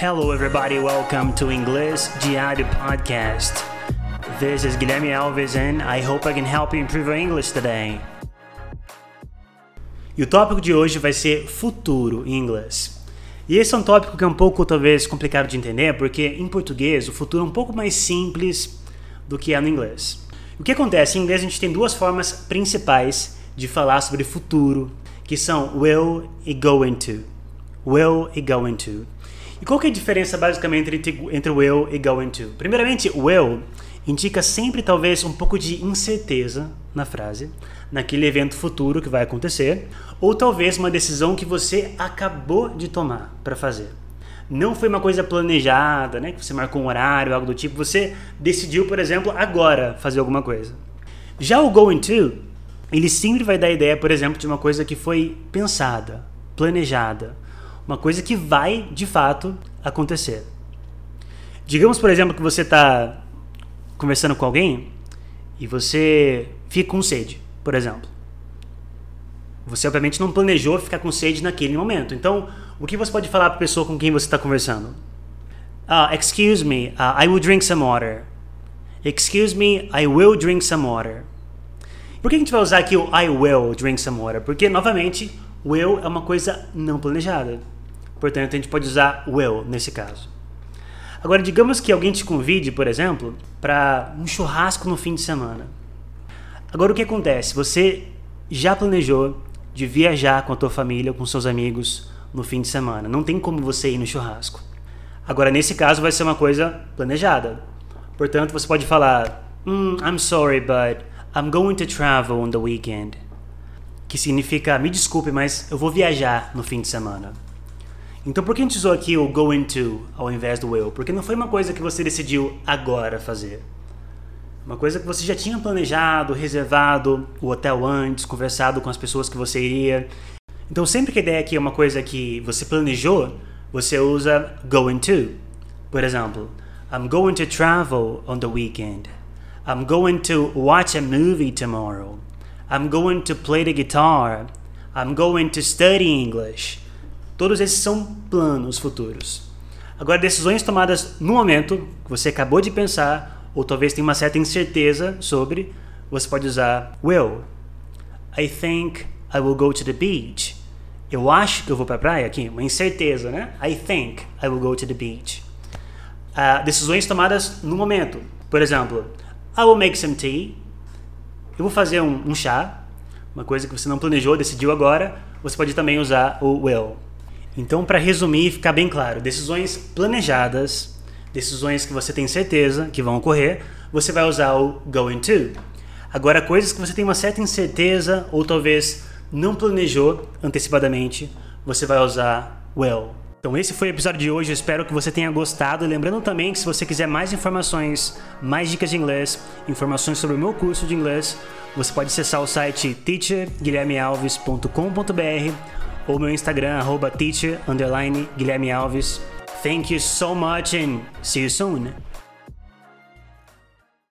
Hello, everybody. Welcome to English Diário Podcast. This is Guilherme Alves, and I hope I can help you improve your English today. E o tópico de hoje vai ser futuro em inglês. E esse é um tópico que é um pouco, talvez, complicado de entender, porque em português o futuro é um pouco mais simples do que é no inglês. O que acontece? Em inglês a gente tem duas formas principais de falar sobre futuro, que são will e going to. Will e going to. E qual que é a diferença basicamente entre, entre will e going to? Primeiramente, will indica sempre talvez um pouco de incerteza na frase, naquele evento futuro que vai acontecer, ou talvez uma decisão que você acabou de tomar para fazer. Não foi uma coisa planejada, né? Que você marcou um horário, algo do tipo. Você decidiu, por exemplo, agora fazer alguma coisa. Já o going to, ele sempre vai dar a ideia, por exemplo, de uma coisa que foi pensada, planejada, uma coisa que vai de fato acontecer. Digamos, por exemplo, que você está conversando com alguém e você fica com sede, por exemplo. Você obviamente não planejou ficar com sede naquele momento. Então, o que você pode falar para a pessoa com quem você está conversando? Uh, excuse me, uh, I will drink some water. Excuse me, I will drink some water. Por que a gente vai usar aqui o I will drink some water? Porque, novamente, will é uma coisa não planejada. Portanto, a gente pode usar will nesse caso. Agora, digamos que alguém te convide, por exemplo, para um churrasco no fim de semana. Agora, o que acontece? Você já planejou de viajar com a tua família, com seus amigos no fim de semana. Não tem como você ir no churrasco. Agora, nesse caso, vai ser uma coisa planejada. Portanto, você pode falar: mm, I'm sorry, but I'm going to travel on the weekend. Que significa: me desculpe, mas eu vou viajar no fim de semana. Então por que a gente usou aqui o going to ao invés do will? Porque não foi uma coisa que você decidiu agora fazer. Uma coisa que você já tinha planejado, reservado o hotel antes, conversado com as pessoas que você iria. Então sempre que a ideia aqui é uma coisa que você planejou, você usa going to. Por exemplo, I'm going to travel on the weekend. I'm going to watch a movie tomorrow. I'm going to play the guitar. I'm going to study English. Todos esses são planos futuros. Agora, decisões tomadas no momento, que você acabou de pensar, ou talvez tenha uma certa incerteza sobre, você pode usar will. I think I will go to the beach. Eu acho que eu vou para a praia aqui, uma incerteza, né? I think I will go to the beach. Uh, decisões tomadas no momento. Por exemplo, I will make some tea. Eu vou fazer um, um chá, uma coisa que você não planejou, decidiu agora. Você pode também usar o will. Então, para resumir e ficar bem claro, decisões planejadas, decisões que você tem certeza que vão ocorrer, você vai usar o going to. Agora, coisas que você tem uma certa incerteza ou talvez não planejou antecipadamente, você vai usar will. Então esse foi o episódio de hoje, eu espero que você tenha gostado. Lembrando também que se você quiser mais informações, mais dicas de inglês, informações sobre o meu curso de inglês, você pode acessar o site teacherguilhermealves.com.br ou meu Instagram, arroba teacher, underline, Guilherme Alves. Thank you so much and see you soon.